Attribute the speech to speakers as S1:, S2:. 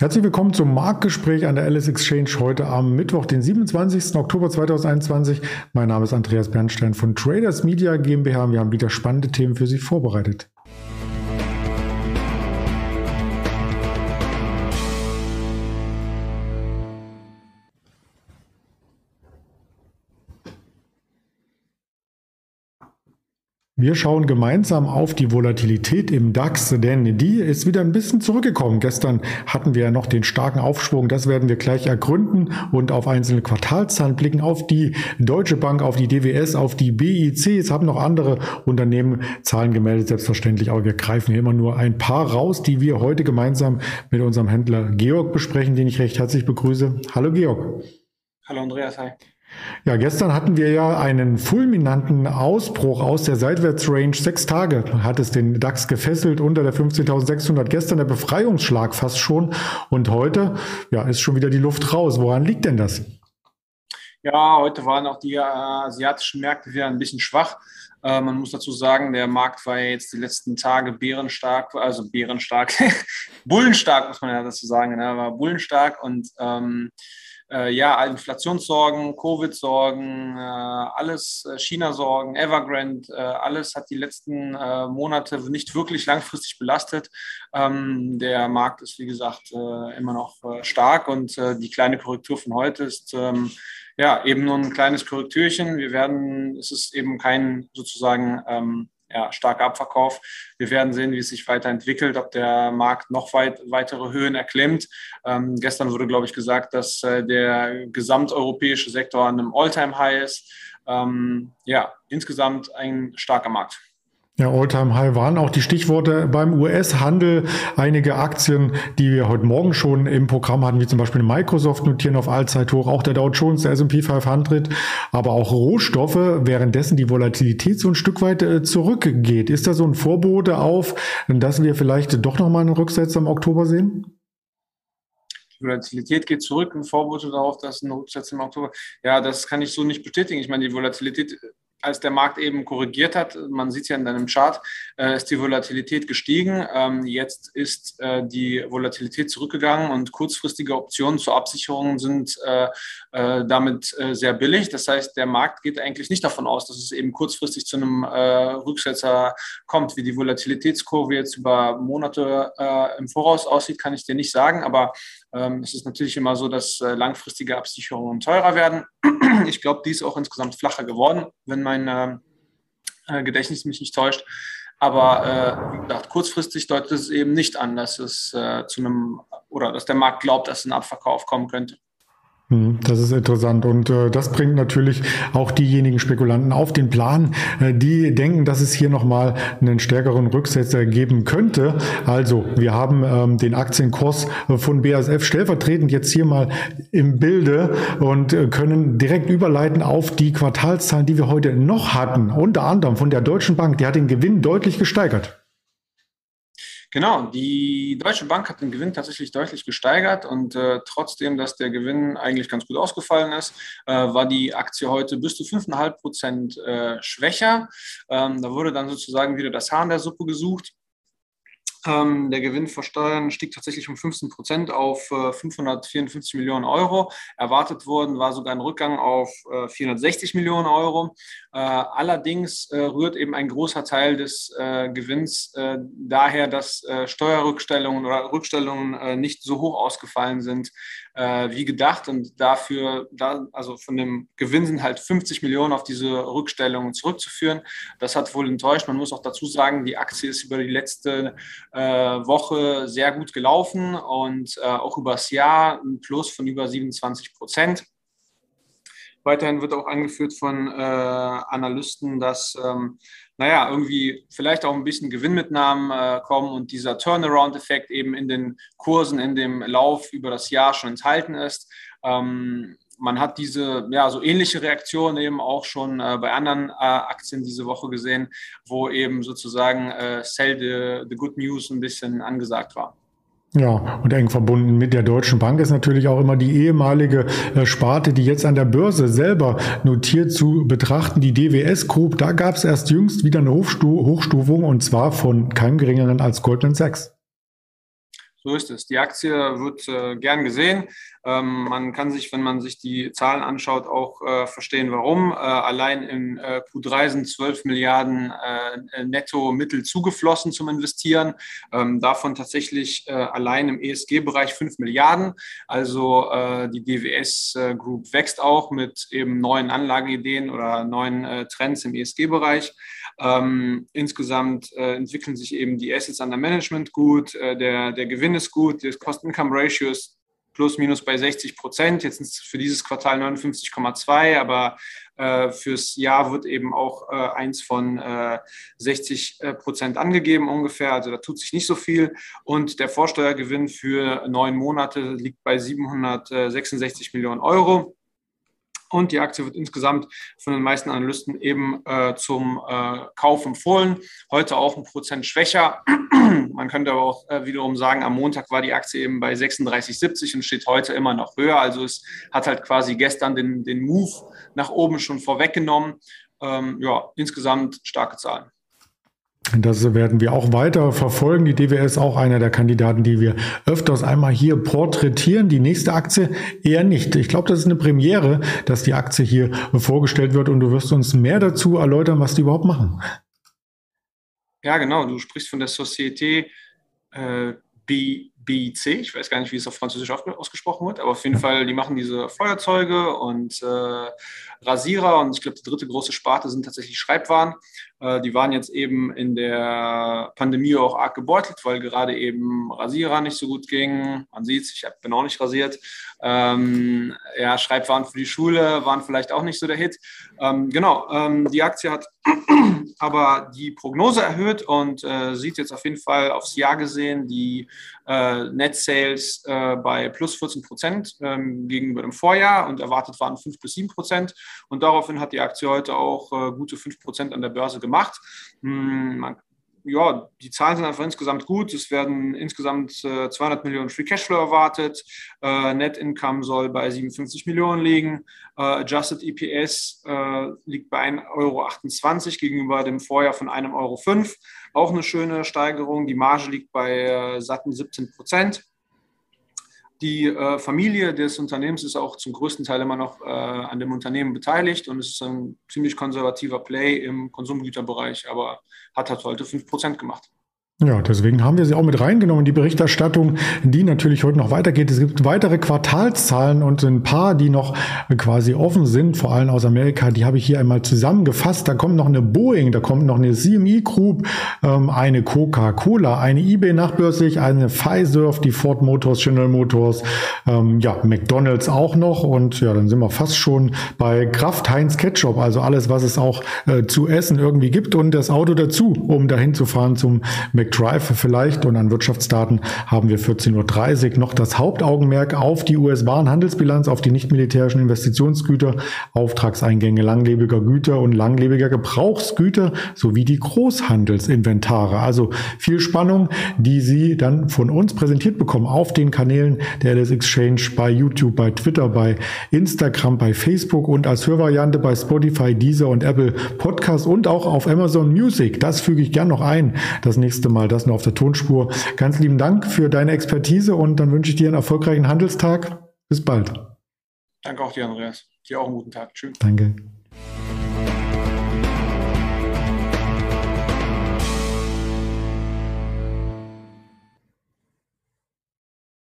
S1: Herzlich willkommen zum Marktgespräch an der Alice Exchange heute am Mittwoch, den 27. Oktober 2021. Mein Name ist Andreas Bernstein von Traders Media GmbH und wir haben wieder spannende Themen für Sie vorbereitet. Wir schauen gemeinsam auf die Volatilität im DAX, denn die ist wieder ein bisschen zurückgekommen. Gestern hatten wir ja noch den starken Aufschwung, das werden wir gleich ergründen und auf einzelne Quartalszahlen blicken, auf die Deutsche Bank, auf die DWS, auf die BIC. Es haben noch andere Unternehmen Zahlen gemeldet, selbstverständlich, aber wir greifen hier immer nur ein paar raus, die wir heute gemeinsam mit unserem Händler Georg besprechen, den ich recht herzlich begrüße. Hallo Georg.
S2: Hallo Andreas, hi.
S1: Ja, gestern hatten wir ja einen fulminanten Ausbruch aus der Seitwärtsrange. Sechs Tage hat es den DAX gefesselt unter der 15.600. Gestern der Befreiungsschlag fast schon. Und heute, ja, ist schon wieder die Luft raus. Woran liegt denn das?
S2: Ja, heute waren auch die äh, asiatischen Märkte wieder ein bisschen schwach. Äh, man muss dazu sagen, der Markt war jetzt die letzten Tage bärenstark, also bärenstark, bullenstark, muss man ja dazu sagen, ne? war bullenstark und ähm, äh, ja, Inflationssorgen, Covid-Sorgen, äh, alles, äh, China-Sorgen, Evergrande, äh, alles hat die letzten Monate nicht wirklich langfristig belastet. Ähm, der Markt ist, wie gesagt, immer noch stark und die kleine Korrektur von heute ist ähm, ja eben nur ein kleines Korrektürchen. Wir werden, es ist eben kein sozusagen ähm, ja, starker Abverkauf. Wir werden sehen, wie es sich weiterentwickelt, ob der Markt noch weit, weitere Höhen erklimmt. Ähm, gestern wurde, glaube ich, gesagt, dass äh, der gesamteuropäische Sektor an einem All-Time-High ist. Ähm, ja, insgesamt ein starker Markt.
S1: Ja, Alltime High waren auch die Stichworte beim US-Handel. Einige Aktien, die wir heute Morgen schon im Programm hatten, wie zum Beispiel Microsoft notieren auf Allzeithoch, auch der Dow Jones, der S&P 500, aber auch Rohstoffe, währenddessen die Volatilität so ein Stück weit äh, zurückgeht. Ist da so ein Vorbote auf, dass wir vielleicht doch nochmal einen Rücksetzer im Oktober sehen?
S2: Die Volatilität geht zurück, ein Vorbote darauf, dass ein Rücksetzer im Oktober. Ja, das kann ich so nicht bestätigen. Ich meine, die Volatilität als der Markt eben korrigiert hat, man sieht es ja in deinem Chart, äh, ist die Volatilität gestiegen. Ähm, jetzt ist äh, die Volatilität zurückgegangen und kurzfristige Optionen zur Absicherung sind äh, äh damit äh, sehr billig. Das heißt, der Markt geht eigentlich nicht davon aus, dass es eben kurzfristig zu einem äh, Rücksetzer kommt. Wie die Volatilitätskurve jetzt über Monate im Voraus aussieht, kann ich dir nicht sagen, aber es ist natürlich immer so, dass langfristige Absicherungen teurer werden. Ich glaube, die ist auch insgesamt flacher geworden, wenn mein äh, Gedächtnis mich nicht täuscht. Aber äh, wie gesagt, kurzfristig deutet es eben nicht an, dass es äh, zu einem oder dass der Markt glaubt, dass ein Abverkauf kommen könnte.
S1: Hm, das ist interessant und äh, das bringt natürlich auch diejenigen Spekulanten auf den Plan, äh, die denken, dass es hier nochmal einen stärkeren Rücksetzer geben könnte. Also wir haben ähm, den Aktienkurs von BASF stellvertretend jetzt hier mal im Bilde und äh, können direkt überleiten auf die Quartalszahlen, die wir heute noch hatten. Unter anderem von der Deutschen Bank, die hat den Gewinn deutlich gesteigert.
S2: Genau, die Deutsche Bank hat den Gewinn tatsächlich deutlich gesteigert und äh, trotzdem, dass der Gewinn eigentlich ganz gut ausgefallen ist, äh, war die Aktie heute bis zu 5,5 Prozent äh, schwächer. Ähm, da wurde dann sozusagen wieder das Haar in der Suppe gesucht. Ähm, der Gewinn vor Steuern stieg tatsächlich um 15 Prozent auf äh, 554 Millionen Euro. Erwartet worden war sogar ein Rückgang auf äh, 460 Millionen Euro. Äh, allerdings äh, rührt eben ein großer Teil des äh, Gewinns äh, daher, dass Steuerrückstellungen oder Rückstellungen nicht so hoch ausgefallen sind wie gedacht. Und dafür, da, also von dem Gewinn sind halt 50 Millionen auf diese Rückstellungen zurückzuführen. Das hat wohl enttäuscht. Man muss auch dazu sagen, die Aktie ist über die letzte Woche sehr gut gelaufen und äh, auch übers Jahr ein Plus von über 27 Prozent. Weiterhin wird auch angeführt von äh, Analysten, dass, ähm, naja, irgendwie vielleicht auch ein bisschen Gewinnmitnahmen äh, kommen und dieser Turnaround-Effekt eben in den Kursen, in dem Lauf über das Jahr schon enthalten ist. Ähm, man hat diese, ja, so ähnliche Reaktionen eben auch schon äh, bei anderen äh, Aktien diese Woche gesehen, wo eben sozusagen äh, Sell the, the Good News ein bisschen angesagt war.
S1: Ja, und eng verbunden mit der Deutschen Bank ist natürlich auch immer die ehemalige äh, Sparte, die jetzt an der Börse selber notiert zu betrachten, die DWS Group. Da gab es erst jüngst wieder eine Hochstu Hochstufung und zwar von keinem geringeren als Goldman Sachs.
S2: So ist es. Die Aktie wird äh, gern gesehen. Ähm, man kann sich, wenn man sich die Zahlen anschaut, auch äh, verstehen, warum. Äh, allein in äh, Q3 sind 12 Milliarden äh, Netto-Mittel zugeflossen zum Investieren. Ähm, davon tatsächlich äh, allein im ESG-Bereich 5 Milliarden. Also die DWS Group wächst auch mit eben neuen Anlageideen oder neuen Trends im ESG-Bereich. Ähm, insgesamt entwickeln sich eben die Assets under Management gut, der, der Gewinn ist gut, das Cost-Income-Ratio ist plus minus bei 60 Prozent. Jetzt es für dieses Quartal 59,2, aber äh, fürs Jahr wird eben auch äh, eins von äh, 60 äh, Prozent angegeben ungefähr. Also da tut sich nicht so viel. Und der Vorsteuergewinn für neun Monate liegt bei 766 Millionen Euro. Und die Aktie wird insgesamt von den meisten Analysten eben äh, zum äh, Kauf empfohlen. Heute auch ein Prozent schwächer. Man könnte aber auch äh, wiederum sagen, am Montag war die Aktie eben bei 36,70 und steht heute immer noch höher. Also es hat halt quasi gestern den, den Move nach oben schon vorweggenommen. Ähm, ja, insgesamt starke Zahlen.
S1: Das werden wir auch weiter verfolgen. Die DWS ist auch einer der Kandidaten, die wir öfters einmal hier porträtieren. Die nächste Aktie eher nicht. Ich glaube, das ist eine Premiere, dass die Aktie hier vorgestellt wird und du wirst uns mehr dazu erläutern, was die überhaupt machen.
S2: Ja, genau. Du sprichst von der Société äh, BIC. Ich weiß gar nicht, wie es auf Französisch ausgesprochen wird, aber auf jeden Fall, die machen diese Feuerzeuge und äh, Rasierer und ich glaube, die dritte große Sparte sind tatsächlich Schreibwaren. Äh, die waren jetzt eben in der Pandemie auch arg gebeutelt, weil gerade eben Rasierer nicht so gut gingen. Man sieht es, ich bin auch nicht rasiert. Ähm, ja, Schreibwaren für die Schule waren vielleicht auch nicht so der Hit. Ähm, genau, ähm, die Aktie hat aber die Prognose erhöht und äh, sieht jetzt auf jeden Fall aufs Jahr gesehen die äh, Net Sales äh, bei plus 14 Prozent ähm, gegenüber dem Vorjahr und erwartet waren 5 bis 7 Prozent. Und daraufhin hat die Aktie heute auch äh, gute 5 Prozent an der Börse gemacht. Hm, man ja, die Zahlen sind einfach insgesamt gut. Es werden insgesamt äh, 200 Millionen Free Cashflow erwartet. Äh, Net Income soll bei 57 Millionen liegen. Äh, Adjusted EPS äh, liegt bei 1,28 Euro gegenüber dem Vorjahr von 1,05 Euro. Auch eine schöne Steigerung. Die Marge liegt bei äh, satten 17 Prozent. Die äh, Familie des Unternehmens ist auch zum größten Teil immer noch äh, an dem Unternehmen beteiligt und ist ein ziemlich konservativer Play im Konsumgüterbereich, aber hat halt heute 5% gemacht.
S1: Ja, deswegen haben wir sie auch mit reingenommen, die Berichterstattung, die natürlich heute noch weitergeht. Es gibt weitere Quartalszahlen und ein paar, die noch quasi offen sind, vor allem aus Amerika, die habe ich hier einmal zusammengefasst. Da kommt noch eine Boeing, da kommt noch eine CME Group, ähm, eine Coca-Cola, eine eBay nachbörslich, eine Pfizer, die Ford Motors, General Motors, ähm, ja, McDonalds auch noch und ja, dann sind wir fast schon bei Kraft Heinz Ketchup, also alles, was es auch äh, zu essen irgendwie gibt und das Auto dazu, um dahin zu fahren zum McDonalds. Drive vielleicht und an Wirtschaftsdaten haben wir 14.30 Uhr noch das Hauptaugenmerk auf die US-Warenhandelsbilanz, auf die nicht-militärischen Investitionsgüter, Auftragseingänge langlebiger Güter und langlebiger Gebrauchsgüter sowie die Großhandelsinventare. Also viel Spannung, die Sie dann von uns präsentiert bekommen auf den Kanälen der LS Exchange bei YouTube, bei Twitter, bei Instagram, bei Facebook und als Hörvariante bei Spotify, Deezer und Apple Podcast und auch auf Amazon Music. Das füge ich gern noch ein. Das nächste Mal mal das noch auf der Tonspur. Ganz lieben Dank für deine Expertise und dann wünsche ich dir einen erfolgreichen Handelstag. Bis bald.
S2: Danke auch dir, Andreas. Dir auch einen guten Tag. Tschüss.
S1: Danke.